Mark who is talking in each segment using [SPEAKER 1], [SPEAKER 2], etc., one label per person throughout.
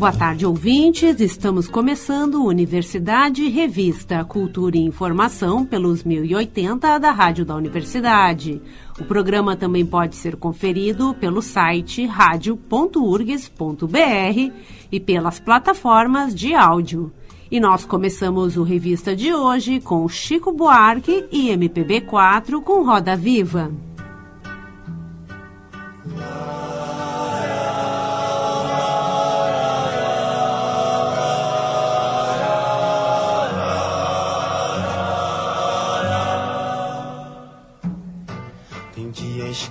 [SPEAKER 1] Boa tarde, ouvintes. Estamos começando Universidade Revista Cultura e Informação pelos 1080 da Rádio da Universidade. O programa também pode ser conferido pelo site radio.urgs.br e pelas plataformas de áudio. E nós começamos o Revista de hoje com Chico Buarque e MPB4 com Roda Viva.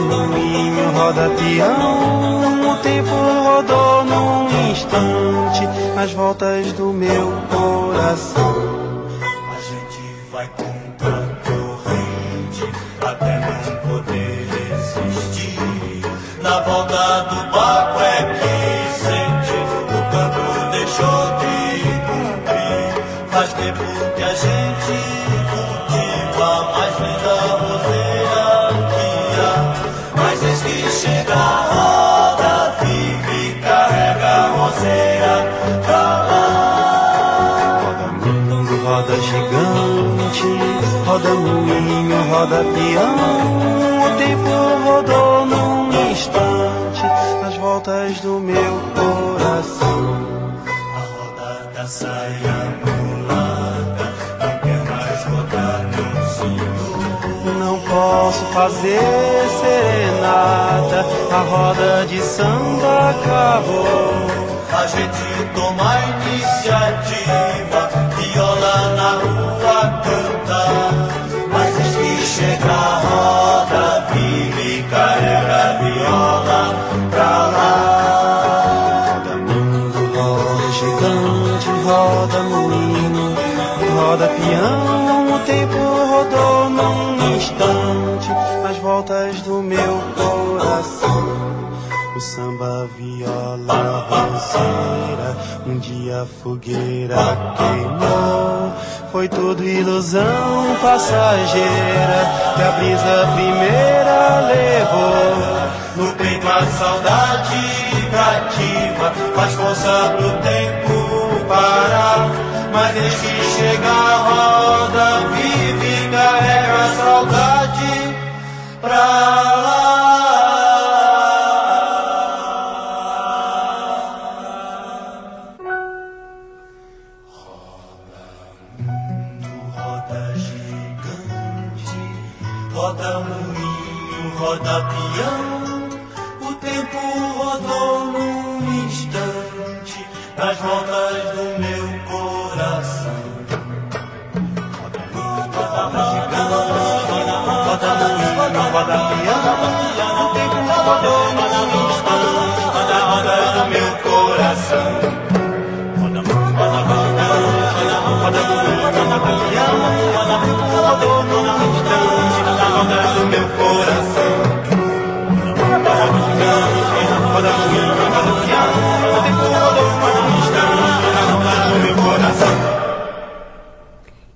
[SPEAKER 2] Moinho, roda peão, o tempo rodou num instante nas voltas do meu coração.
[SPEAKER 3] A gente vai contra corrente até não poder resistir. Na volta do barco roda
[SPEAKER 2] peão. O tempo rodou num instante nas voltas do meu coração.
[SPEAKER 3] A roda da saia mulata não quer mais rodar no cinto.
[SPEAKER 2] Não posso fazer serenata, a roda de samba acabou.
[SPEAKER 3] A gente toma roda
[SPEAKER 2] peão, o tempo rodou num instante nas voltas do meu coração. O samba, viola, roceira, um dia a fogueira queimou. Foi tudo ilusão passageira que a brisa primeira levou.
[SPEAKER 3] No peito a saudade cativa, faz força pro tempo parar. Mas desde que chega a roda vive e carrega a saudade pra lá.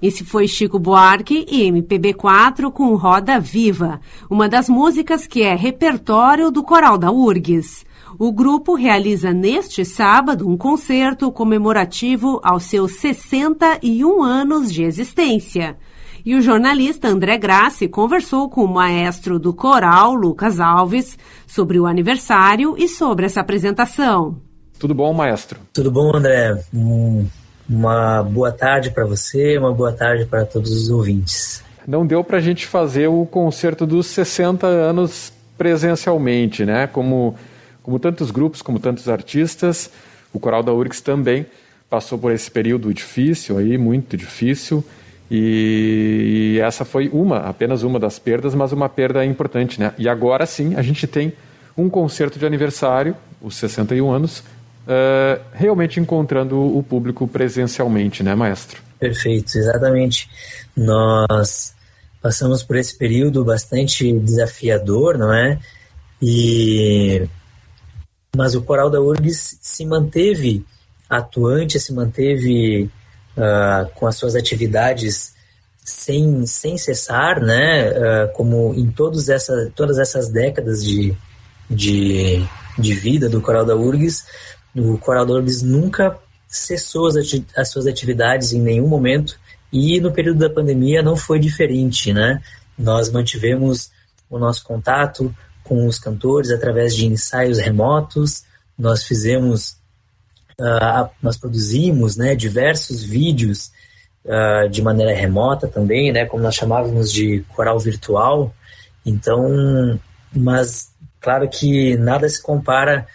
[SPEAKER 1] Esse foi Chico Buarque e MPB4 com Roda Viva, uma das músicas que é repertório do Coral da URGS. O grupo realiza neste sábado um concerto comemorativo aos seus 61 anos de existência. E o jornalista André Grassi conversou com o maestro do coral, Lucas Alves, sobre o aniversário e sobre essa apresentação.
[SPEAKER 4] Tudo bom, maestro?
[SPEAKER 5] Tudo bom, André? Um, uma boa tarde para você, uma boa tarde para todos os ouvintes.
[SPEAKER 4] Não deu para a gente fazer o concerto dos 60 anos presencialmente, né? Como, como tantos grupos, como tantos artistas, o Coral da URGS também passou por esse período difícil aí, muito difícil, E essa foi uma, apenas uma das perdas, mas uma perda importante, né? E agora sim, a gente tem um concerto de aniversário, os 61 anos, uh, realmente encontrando o público presencialmente, né, maestro?
[SPEAKER 5] Perfeito, exatamente. Nós passamos por esse período bastante desafiador, não é? E mas o coral da URGS se manteve atuante, se manteve uh, com as suas atividades sem, sem cessar, né? Uh, como em todos essa, todas essas décadas de, de, de vida do coral da URGS, o coral URGS nunca cessou as, as suas atividades em nenhum momento e no período da pandemia não foi diferente, né? Nós mantivemos o nosso contato com os cantores através de ensaios remotos. Nós fizemos, uh, nós produzimos, né, diversos vídeos uh, de maneira remota também, né, como nós chamávamos de coral virtual. Então, mas claro que nada se compara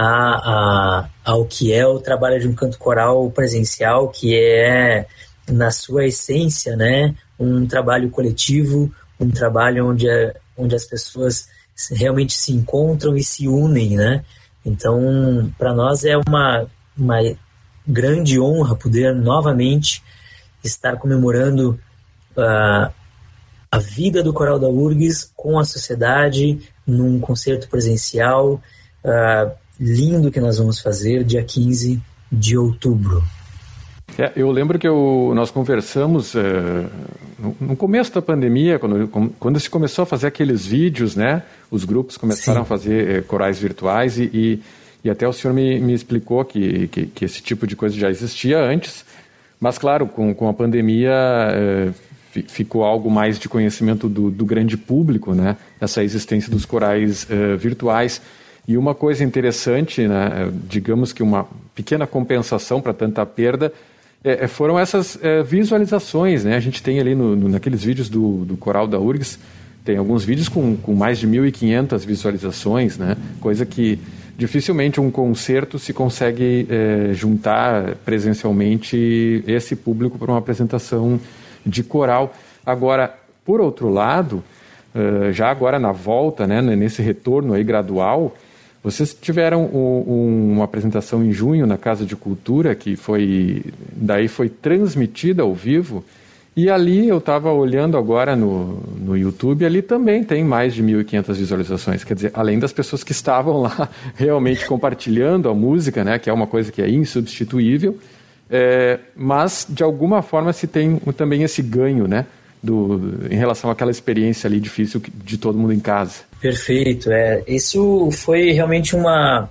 [SPEAKER 5] a, a, ao que é o trabalho de um canto coral presencial, que é na sua essência, né, um trabalho coletivo, um trabalho onde, onde as pessoas realmente se encontram e se unem, né? Então, para nós é uma, uma grande honra poder novamente estar comemorando uh, a vida do Coral da URGS com a sociedade num concerto presencial uh, lindo que nós vamos fazer dia 15 de outubro.
[SPEAKER 4] É, eu lembro que eu, nós conversamos é, no, no, começo da pandemia, quando, quando se começou a fazer aqueles vídeos, né? Os grupos começaram Sim. a fazer é, corais virtuais e, e, e, até o senhor me, me explicou que, que, que, esse tipo de coisa já existia antes, mas claro, com, com a pandemia é, ficou algo mais de conhecimento do, do, grande público, né? Essa existência dos corais virtuais. E uma coisa interessante, né, digamos que uma pequena compensação para tanta perda, é, é, foram essas é, visualizações, né? A gente tem ali no, no, naqueles vídeos do, do Coral da URGS, tem alguns vídeos com, com mais de 1.500 visualizações, né? Coisa que dificilmente um concerto se consegue é, juntar presencialmente esse público para uma apresentação de coral. Agora, por outro lado, uh, já agora na volta, né, nesse retorno aí gradual, vocês tiveram um, uma apresentação em junho na Casa de Cultura que foi daí foi transmitida ao vivo e ali eu estava olhando agora no, no YouTube, ali também tem mais de 1.500 visualizações. Quer dizer, além das pessoas que estavam lá realmente compartilhando a música, né, que é uma coisa que é insubstituível, é, mas de alguma forma se tem também esse ganho, né, do, em relação àquela experiência ali difícil de todo mundo em casa.
[SPEAKER 5] Perfeito, é. Isso foi realmente uma,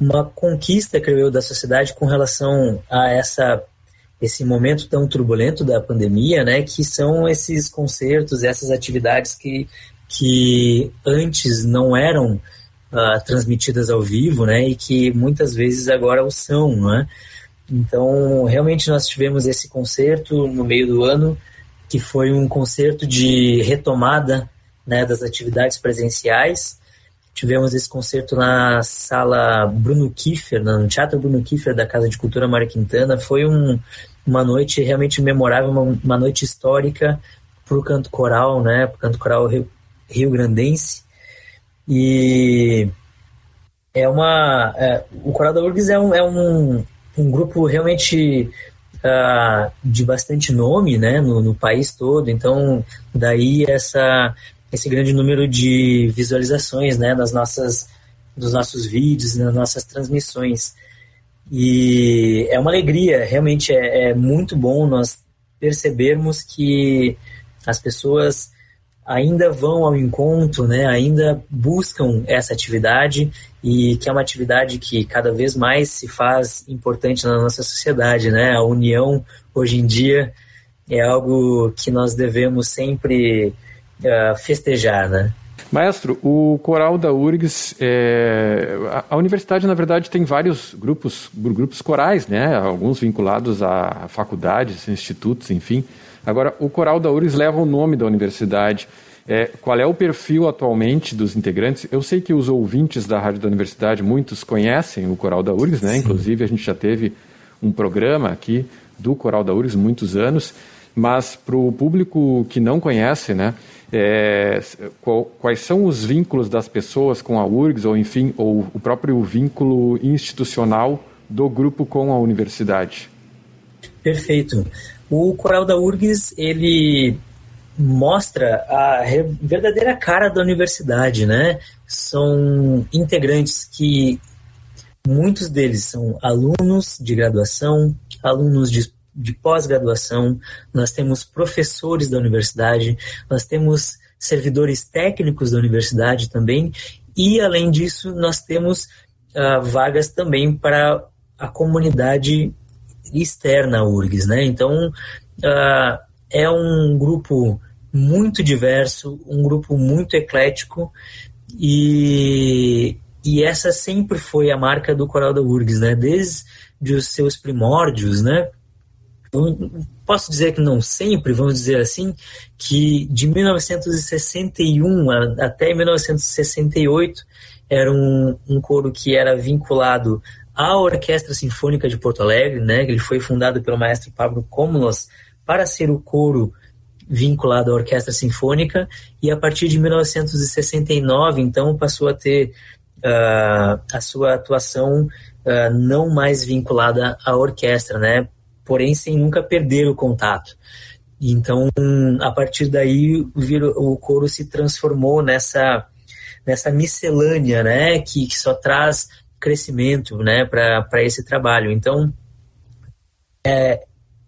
[SPEAKER 5] uma conquista, creio eu, da sociedade com relação a essa esse momento tão turbulento da pandemia, né, que são esses concertos, essas atividades que, que antes não eram uh, transmitidas ao vivo, né, e que muitas vezes agora o são, né. Então, realmente nós tivemos esse concerto no meio do ano, que foi um concerto de retomada né, das atividades presenciais. Tivemos esse concerto na sala Bruno Kiefer, no Teatro Bruno Kiefer da Casa de Cultura Mário Quintana. Foi um, uma noite realmente memorável, uma, uma noite histórica para o canto coral, né, para o canto coral rio, rio Grandense. E é uma. É, o Coral da URGS é um, é um, um grupo realmente uh, de bastante nome né, no, no, país todo, então daí essa, esse grande número de visualizações né, nas nossas, dos nossos vídeos, nas nossas transmissões. E é uma alegria, realmente é, é muito bom nós percebermos que as pessoas ainda vão ao encontro, né, ainda buscam essa atividade e que é uma atividade que cada vez mais se faz importante na nossa sociedade, né? A união hoje em dia é algo que nós devemos sempre uh, festejar, né?
[SPEAKER 4] Maestro, o coral da URGS, é, a, a, universidade na verdade tem vários grupos, grupos corais, né? Alguns vinculados a faculdades, institutos, enfim. Agora, o coral da URGS leva o nome da universidade. É, qual é o perfil atualmente dos integrantes? Eu sei que os ouvintes da Rádio da Universidade, muitos conhecem o Coral da URGS, né? Inclusive, a gente já teve um programa aqui do Coral da URGS muitos anos. mas para o público que não conhece, né, é, qual, quais são os vínculos das pessoas com a URGS, ou enfim, ou o próprio vínculo institucional do grupo com a universidade?
[SPEAKER 5] Perfeito. O coral da URGS, ele mostra a verdadeira cara da universidade, né? São integrantes que muitos deles são alunos de graduação, alunos de, de pós-graduação, nós temos professores da universidade, nós temos servidores técnicos da universidade também, e além disso, nós temos uh, vagas também para a comunidade externa à URGS, né? Então, uh, é um grupo muito diverso, um grupo muito eclético e, e essa sempre foi a marca do Coral da URGS, né? Desde os seus primórdios, né? Posso dizer que não sempre, vamos dizer assim, que de 1961 até 1968 era um, um coro que era vinculado à Orquestra Sinfônica de Porto Alegre, né? Ele foi fundado pelo maestro Pablo Comulos para ser o coro vinculado à orquestra sinfônica e a partir de 1969 então passou a ter uh, a sua atuação uh, não mais vinculada à orquestra, né? Porém sem nunca perder o contato. Então a partir daí o coro se transformou nessa nessa miscelânea, né? Que, que só traz crescimento, né? Para esse trabalho. Então é,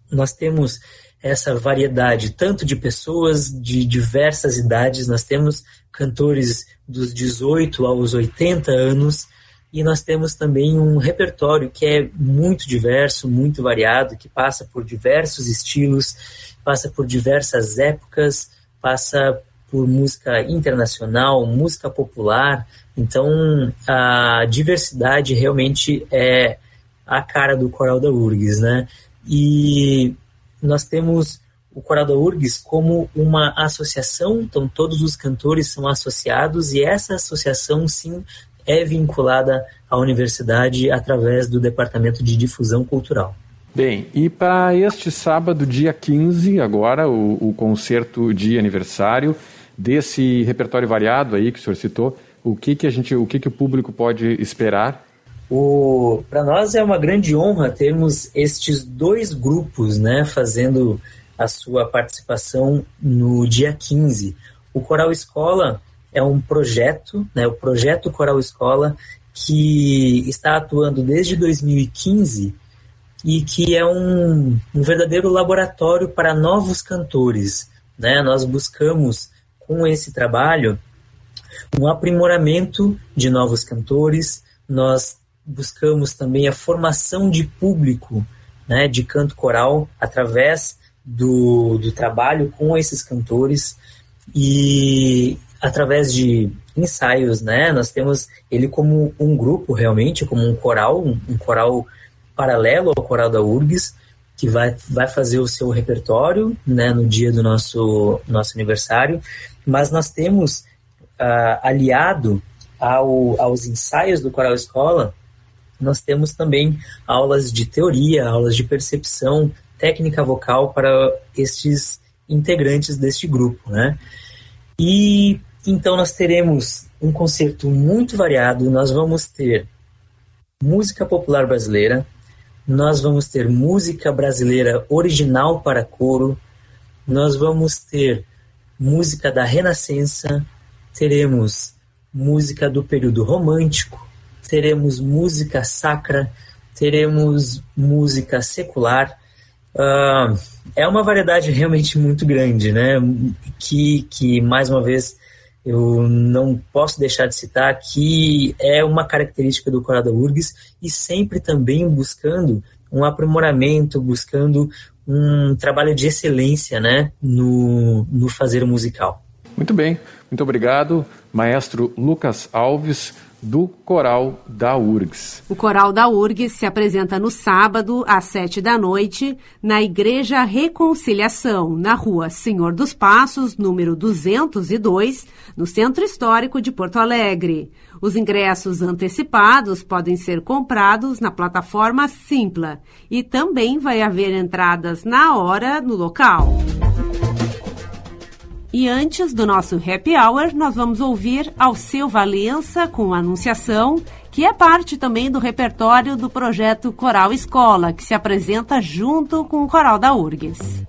[SPEAKER 5] nós temos essa variedade, tanto de pessoas de diversas idades. Nós temos cantores dos 18 aos 80 anos e nós temos também um repertório que é muito diverso, muito variado, que passa por diversos estilos, passa por diversas épocas, passa por música internacional, música popular. Então, a diversidade realmente é a cara do coral da URGS, né? E nós temos o Coral da URGS como uma associação, então todos os cantores são associados e essa associação sim é vinculada à universidade através do Departamento de Difusão Cultural.
[SPEAKER 4] Bem, e para este sábado, dia 15, agora, o, o concerto de aniversário desse repertório variado aí que o senhor citou, o que, que a gente, o que, que o público pode esperar
[SPEAKER 5] para nós é uma grande honra termos estes dois grupos né, fazendo a sua participação no dia 15. O Coral Escola é um projeto, né, o projeto Coral Escola, que está atuando desde 2015 e que é um, um verdadeiro laboratório para novos cantores. Né? Nós buscamos, com esse trabalho, um aprimoramento de novos cantores, nós buscamos também a formação de público né, de canto coral através do, do trabalho com esses cantores e através de ensaios, né? Nós temos ele como um grupo realmente, como um coral, um, um coral paralelo ao coral da URGS, que vai, vai fazer o seu repertório né, no dia do nosso, nosso aniversário, mas nós temos uh, aliado ao, aos ensaios do Coral Escola nós temos também aulas de teoria, aulas de percepção, técnica vocal para estes integrantes deste grupo, né? E então nós teremos um concerto muito variado, nós vamos ter música popular brasileira, nós vamos ter música brasileira original para coro, nós vamos ter música da Renascença, teremos música do período romântico, teremos música sacra, teremos música secular. Uh, é uma variedade realmente muito grande, né? Que, que mais uma vez eu não posso deixar de citar que é uma característica do Coral da URGS e sempre também buscando um aprimoramento, buscando um trabalho de excelência né, no, no fazer musical.
[SPEAKER 4] Muito bem, muito obrigado, maestro Lucas Alves, do Coral da URGS.
[SPEAKER 1] O Coral da URGS se apresenta no sábado, às sete da noite, na Igreja Reconciliação, na rua Senhor dos Passos, número 202, no Centro Histórico de Porto Alegre. Os ingressos antecipados podem ser comprados na plataforma Simpla e também vai haver entradas na hora no local. E antes do nosso happy hour, nós vamos ouvir Alceu Valença com Anunciação, que é parte também do repertório do projeto Coral Escola, que se apresenta junto com o Coral da URGS.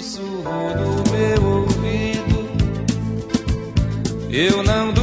[SPEAKER 6] sussurro no meu ouvido. Eu não duvido.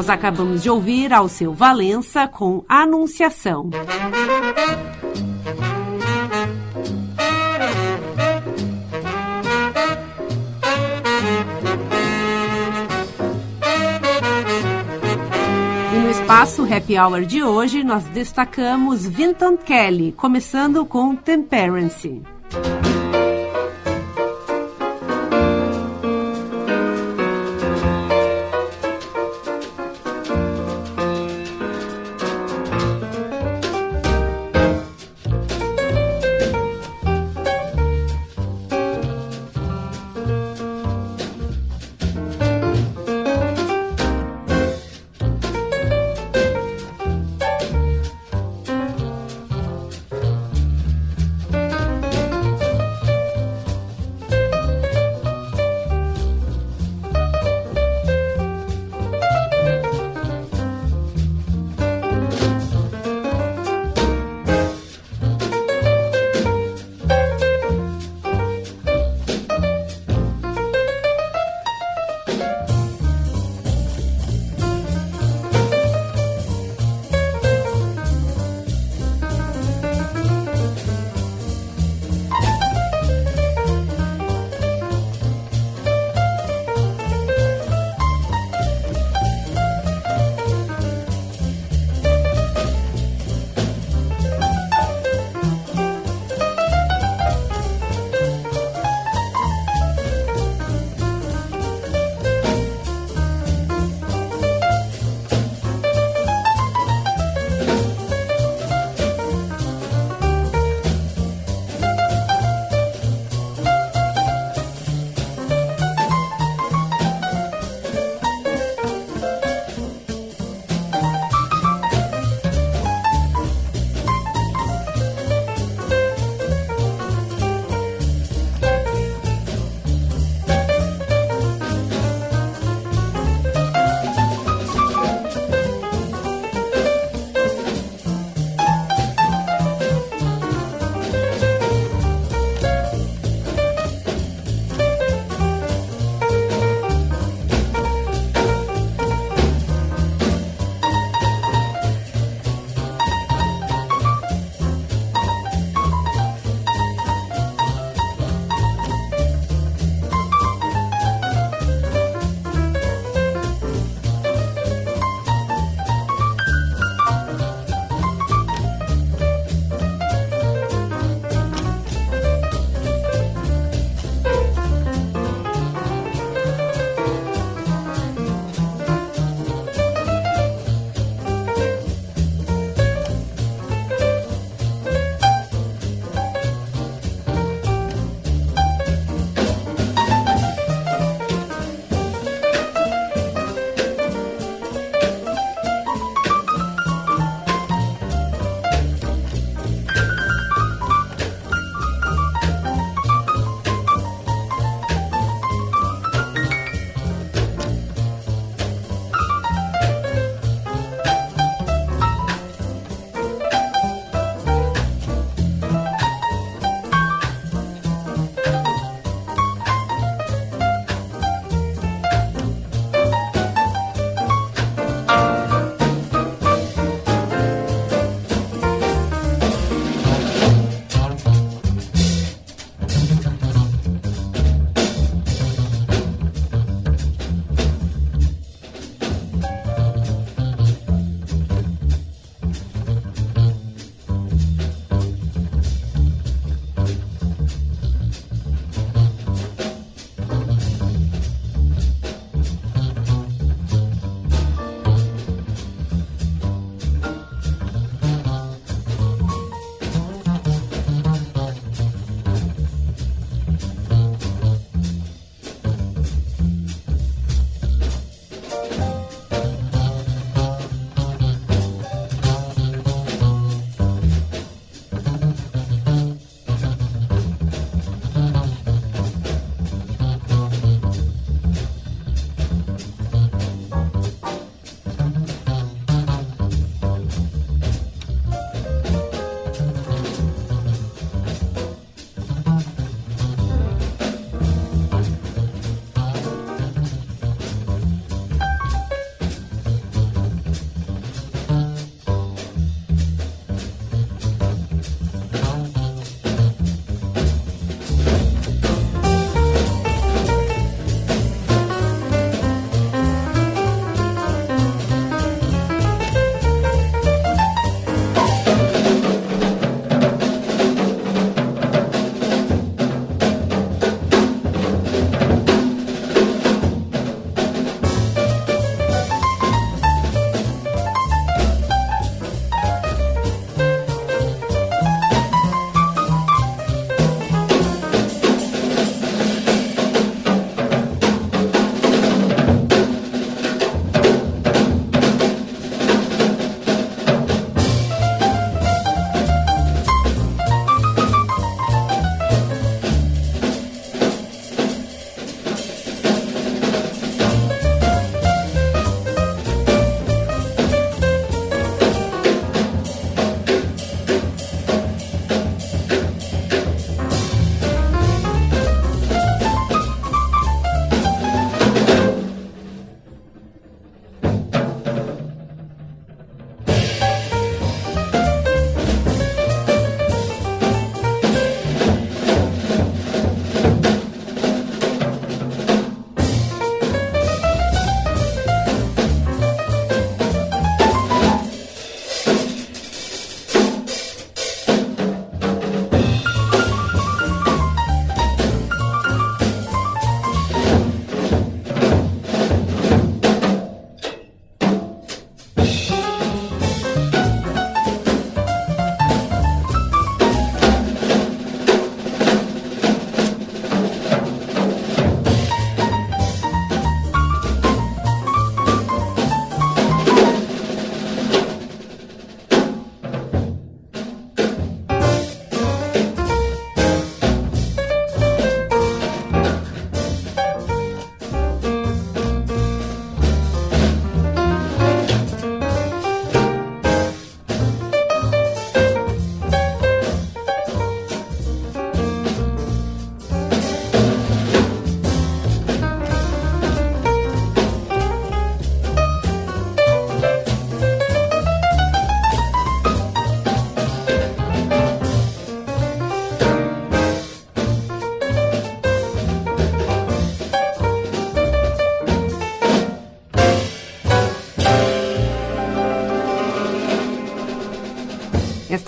[SPEAKER 1] Nós acabamos de ouvir Alceu Valença com Anunciação. E no espaço Happy Hour de hoje, nós destacamos Vinton Kelly, começando com Temperance.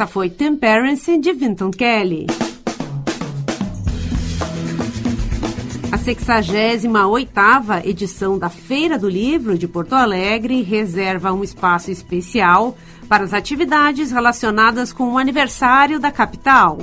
[SPEAKER 1] Foi Temperance, de Vinton Kelly. A 68ª edição da Feira do Livro de Porto Alegre reserva um espaço especial para as atividades relacionadas com o aniversário da capital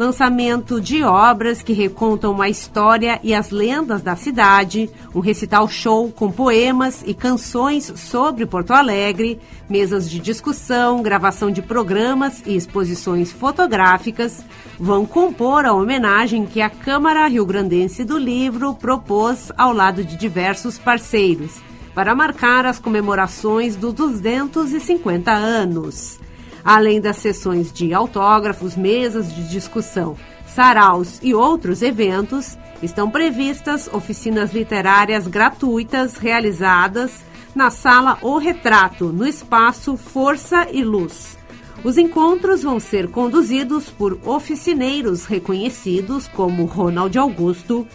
[SPEAKER 1] lançamento de obras que recontam a história e as lendas da cidade, um recital show com poemas e canções sobre Porto Alegre, mesas de discussão, gravação de programas e exposições fotográficas vão compor a homenagem que a Câmara Rio Grandense do Livro propôs ao lado de diversos parceiros para marcar as comemorações dos 250 anos. Além das sessões de autógrafos, mesas de discussão, saraus e outros eventos, estão previstas oficinas literárias gratuitas realizadas na sala O Retrato, no espaço Força e Luz. Os encontros vão ser conduzidos por oficineiros reconhecidos como Ronald Augusto,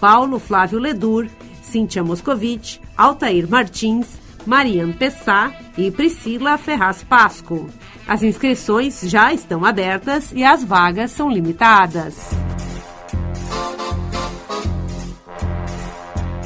[SPEAKER 1] Paulo Flávio Ledur, Cíntia Moscovitch, Altair Martins, Mariane Pessá e Priscila Ferraz Pasco. As inscrições já estão abertas e as vagas são limitadas.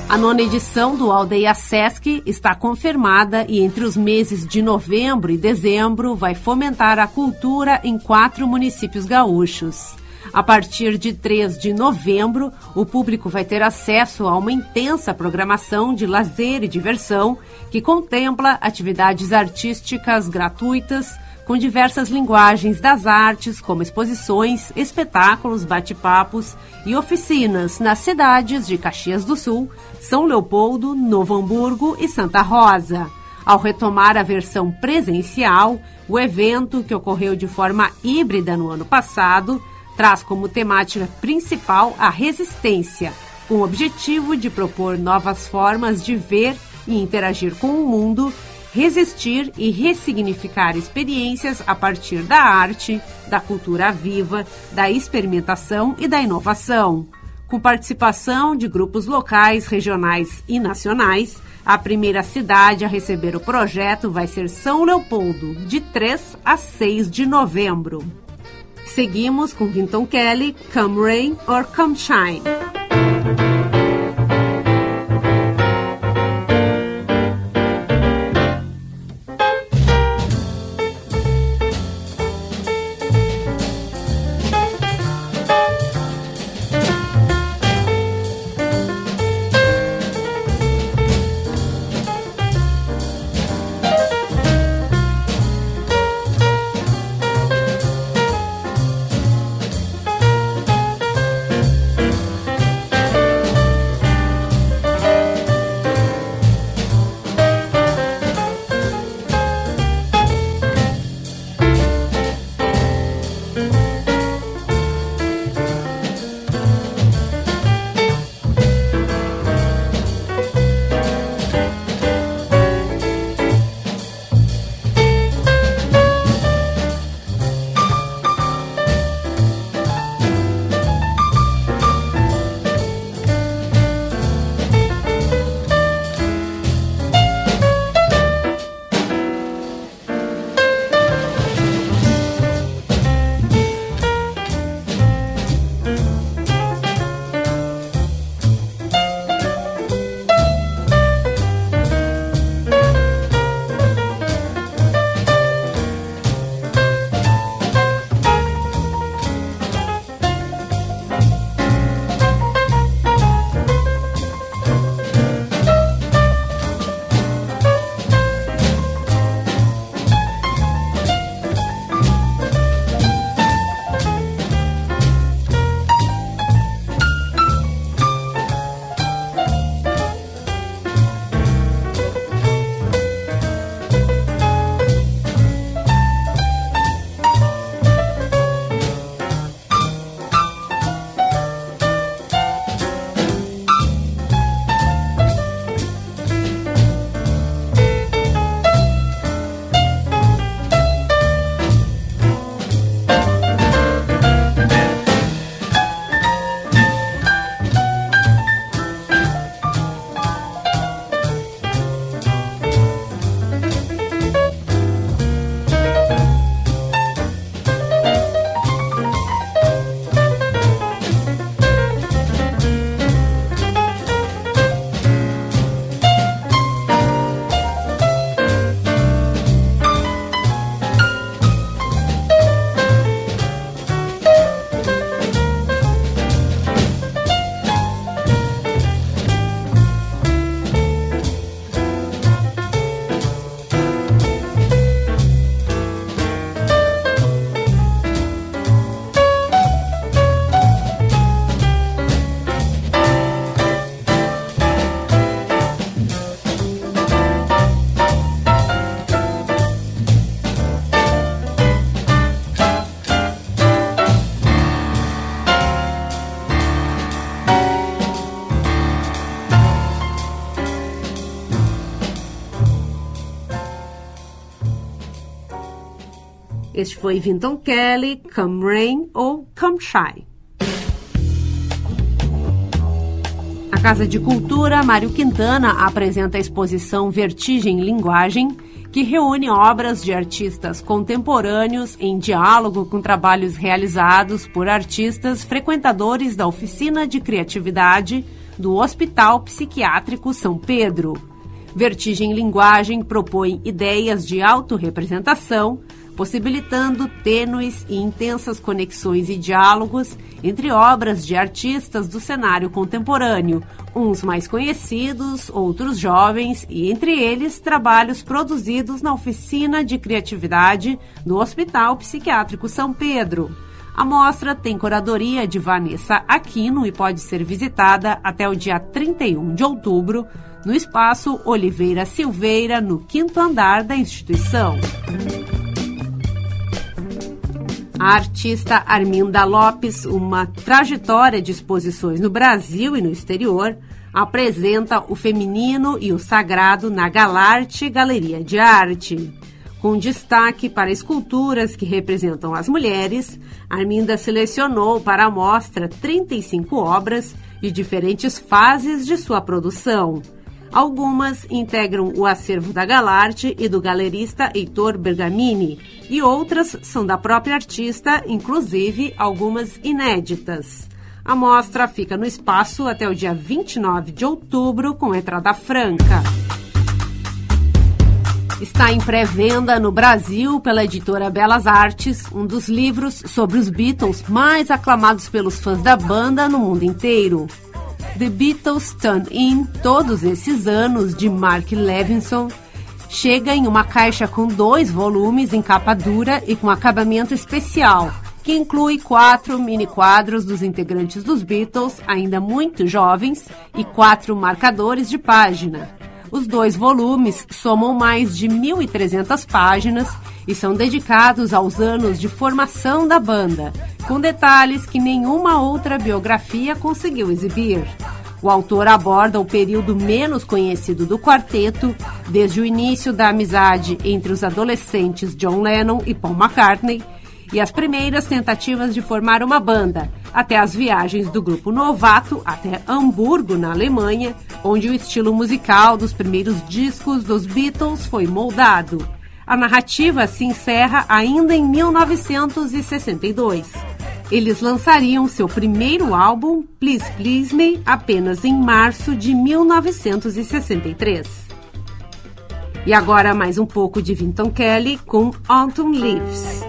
[SPEAKER 1] A nona edição do Aldeia Sesc está confirmada e entre os meses de novembro e dezembro vai fomentar a cultura em quatro municípios gaúchos. A partir de 3 de novembro, o público vai ter acesso a uma intensa programação de lazer e diversão que contempla atividades artísticas gratuitas com diversas linguagens das artes, como exposições, espetáculos, bate-papos e oficinas nas cidades de Caxias do Sul, São Leopoldo, Novo Hamburgo e Santa Rosa. Ao retomar a versão presencial, o evento, que ocorreu de forma híbrida no ano passado, traz como temática principal a resistência, com o objetivo de propor novas formas de ver e interagir com o mundo, resistir e ressignificar experiências a partir da arte, da cultura viva, da experimentação e da inovação. Com participação de grupos locais, regionais e nacionais, a primeira cidade a receber o projeto vai ser São Leopoldo, de 3 a 6 de novembro. Seguimos com Vinton Kelly, Come Rain or Come Shine. Este foi Vinton Kelly, Come Rain ou Come Shy. A Casa de Cultura Mário Quintana apresenta a exposição Vertigem Linguagem, que reúne obras de artistas contemporâneos em diálogo com trabalhos realizados por artistas frequentadores da Oficina de Criatividade do Hospital Psiquiátrico São Pedro. Vertigem Linguagem propõe ideias de autorrepresentação, possibilitando tênues e intensas conexões e diálogos entre obras de artistas do cenário contemporâneo, uns mais conhecidos, outros jovens, e entre eles trabalhos produzidos na Oficina de Criatividade do Hospital Psiquiátrico São Pedro. A mostra tem curadoria de Vanessa Aquino e pode ser visitada até o dia 31 de outubro no espaço Oliveira Silveira, no quinto andar da instituição. A artista Arminda Lopes, uma trajetória de exposições no Brasil e no exterior, apresenta o feminino e o sagrado na Galarte Galeria de Arte. Com destaque para esculturas que representam as mulheres, Arminda selecionou para a mostra 35 obras de diferentes fases de sua produção. Algumas integram o acervo da Galarte e do galerista Heitor Bergamini, e outras são da própria artista, inclusive algumas inéditas. A mostra fica no espaço até o dia 29 de outubro, com entrada franca. Está em pré-venda no Brasil pela editora Belas Artes, um dos livros sobre os Beatles mais aclamados pelos fãs da banda no mundo inteiro. The Beatles Turn In, todos esses anos, de Mark Levinson, chega em uma caixa com dois volumes em capa dura e com acabamento especial, que inclui quatro mini quadros dos integrantes dos Beatles, ainda muito jovens, e quatro marcadores de página. Os dois volumes somam mais de 1.300 páginas e são dedicados aos anos de formação da banda, com detalhes que nenhuma outra biografia conseguiu exibir. O autor aborda o período menos conhecido do quarteto, desde o início da amizade entre os adolescentes John Lennon e Paul McCartney e as primeiras tentativas de formar uma banda, até as viagens do grupo novato até Hamburgo, na Alemanha, onde o estilo musical dos primeiros discos dos Beatles foi moldado. A narrativa se encerra ainda em 1962. Eles lançariam seu primeiro álbum, Please Please Me, apenas em março de 1963. E agora mais um pouco de Vinton Kelly com Autumn Leaves.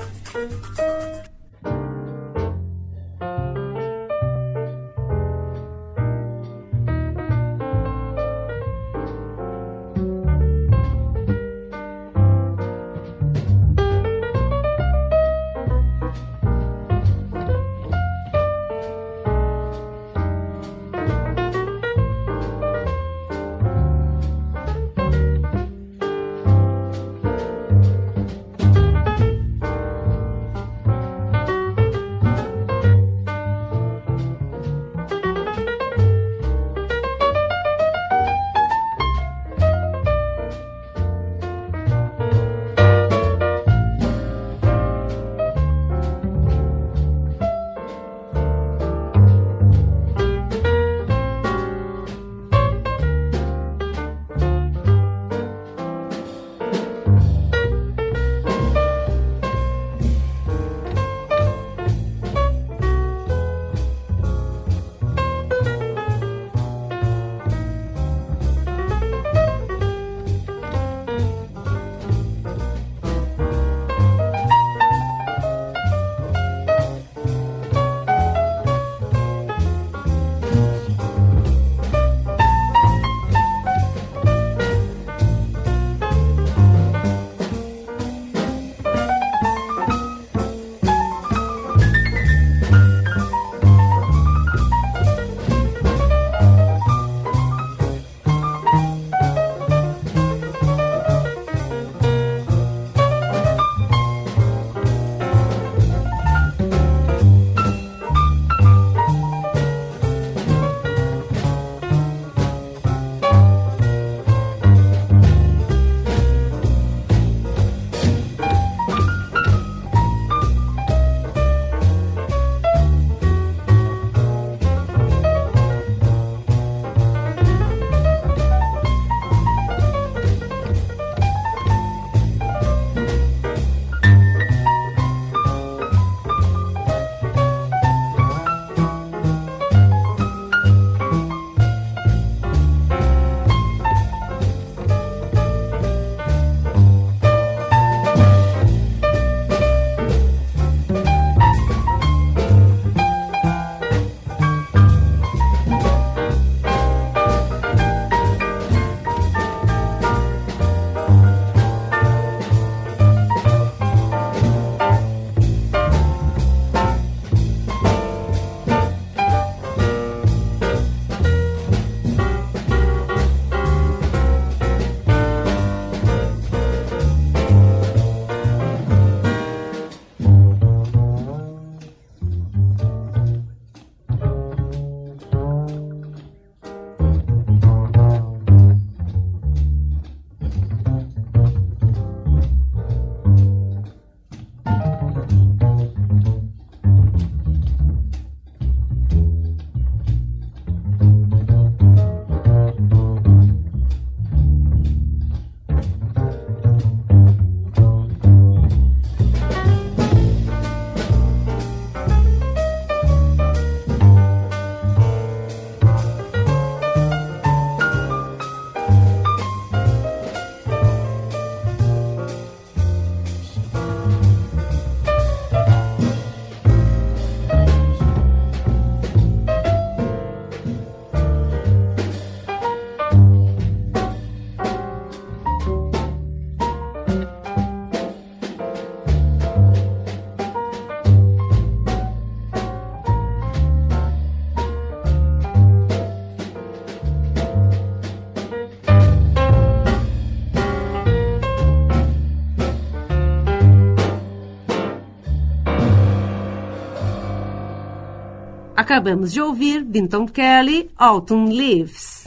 [SPEAKER 1] Acabamos de ouvir Vinton Kelly, Autumn Leaves.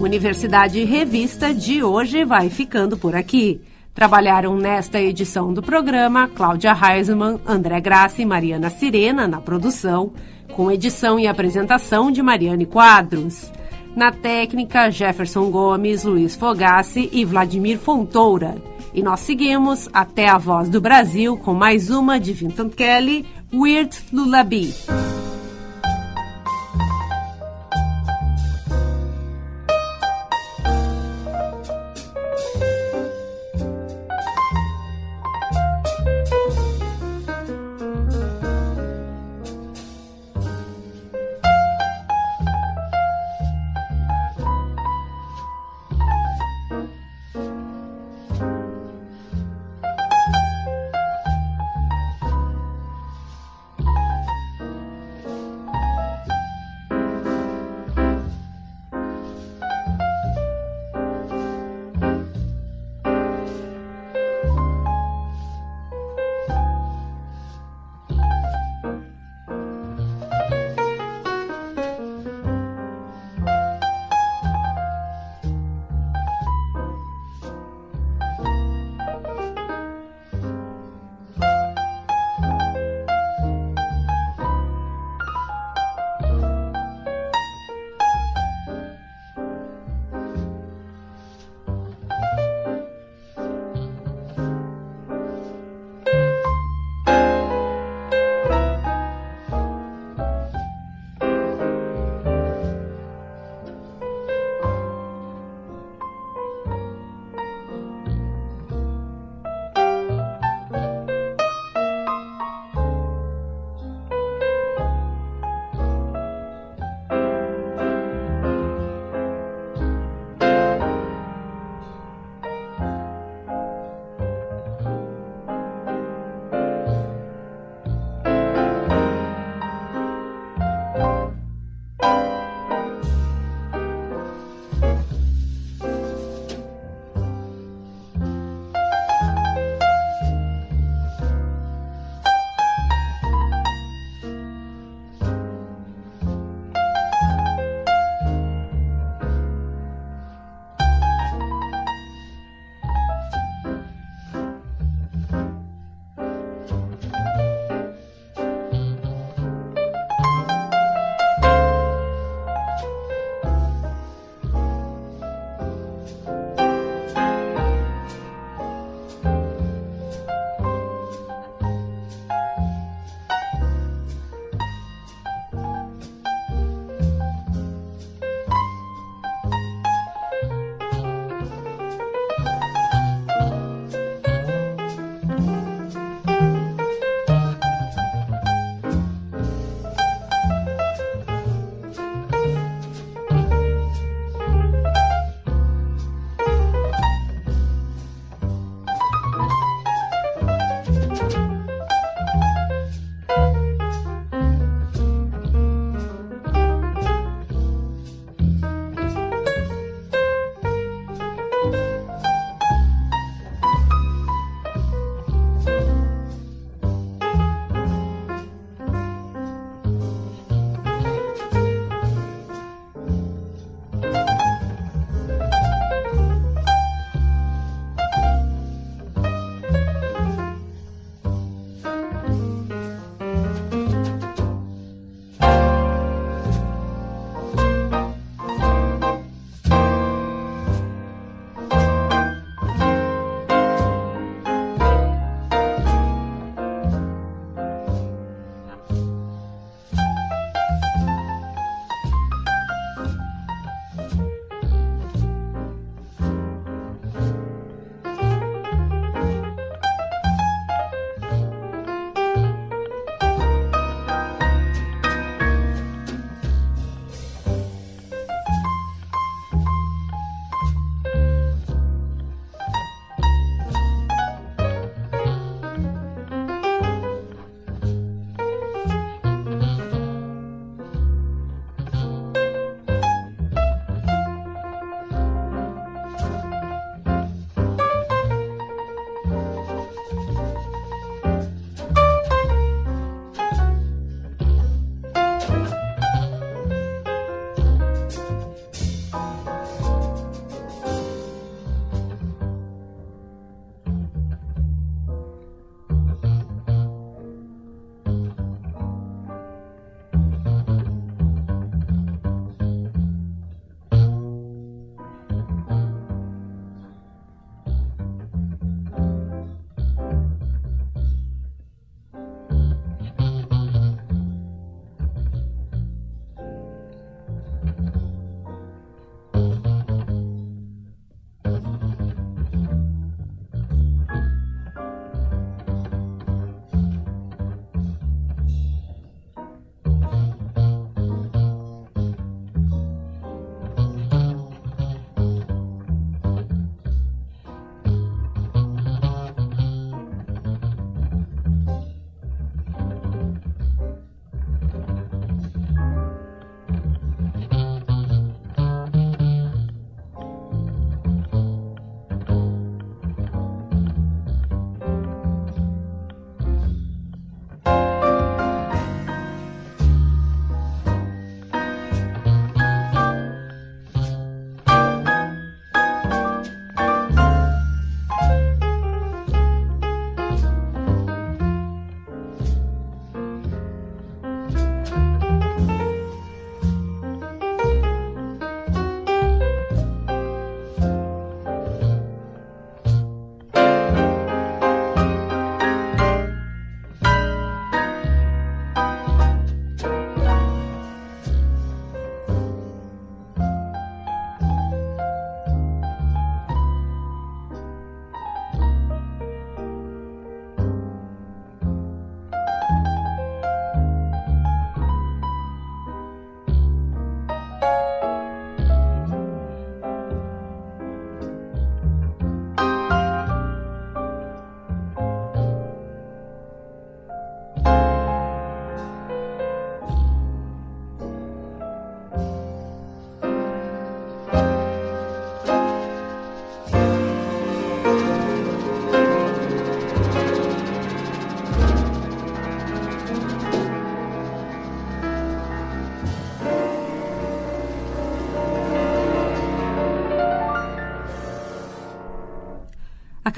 [SPEAKER 1] Universidade Revista de hoje vai ficando por aqui. Trabalharam nesta edição do programa Cláudia Heisman, André Graça e Mariana Sirena na produção, com edição e apresentação de Mariane Quadros. Na técnica, Jefferson Gomes, Luiz Fogassi e Vladimir Fontoura. E nós seguimos até a Voz do Brasil com mais uma de Vinton Kelly, Weird Lullaby.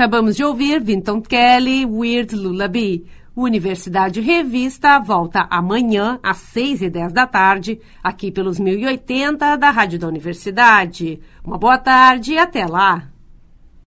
[SPEAKER 1] Acabamos de ouvir Vinton Kelly, Weird Lullaby. Universidade Revista volta amanhã às 6 e 10 da tarde, aqui pelos 1080 da Rádio da Universidade. Uma boa tarde e até lá!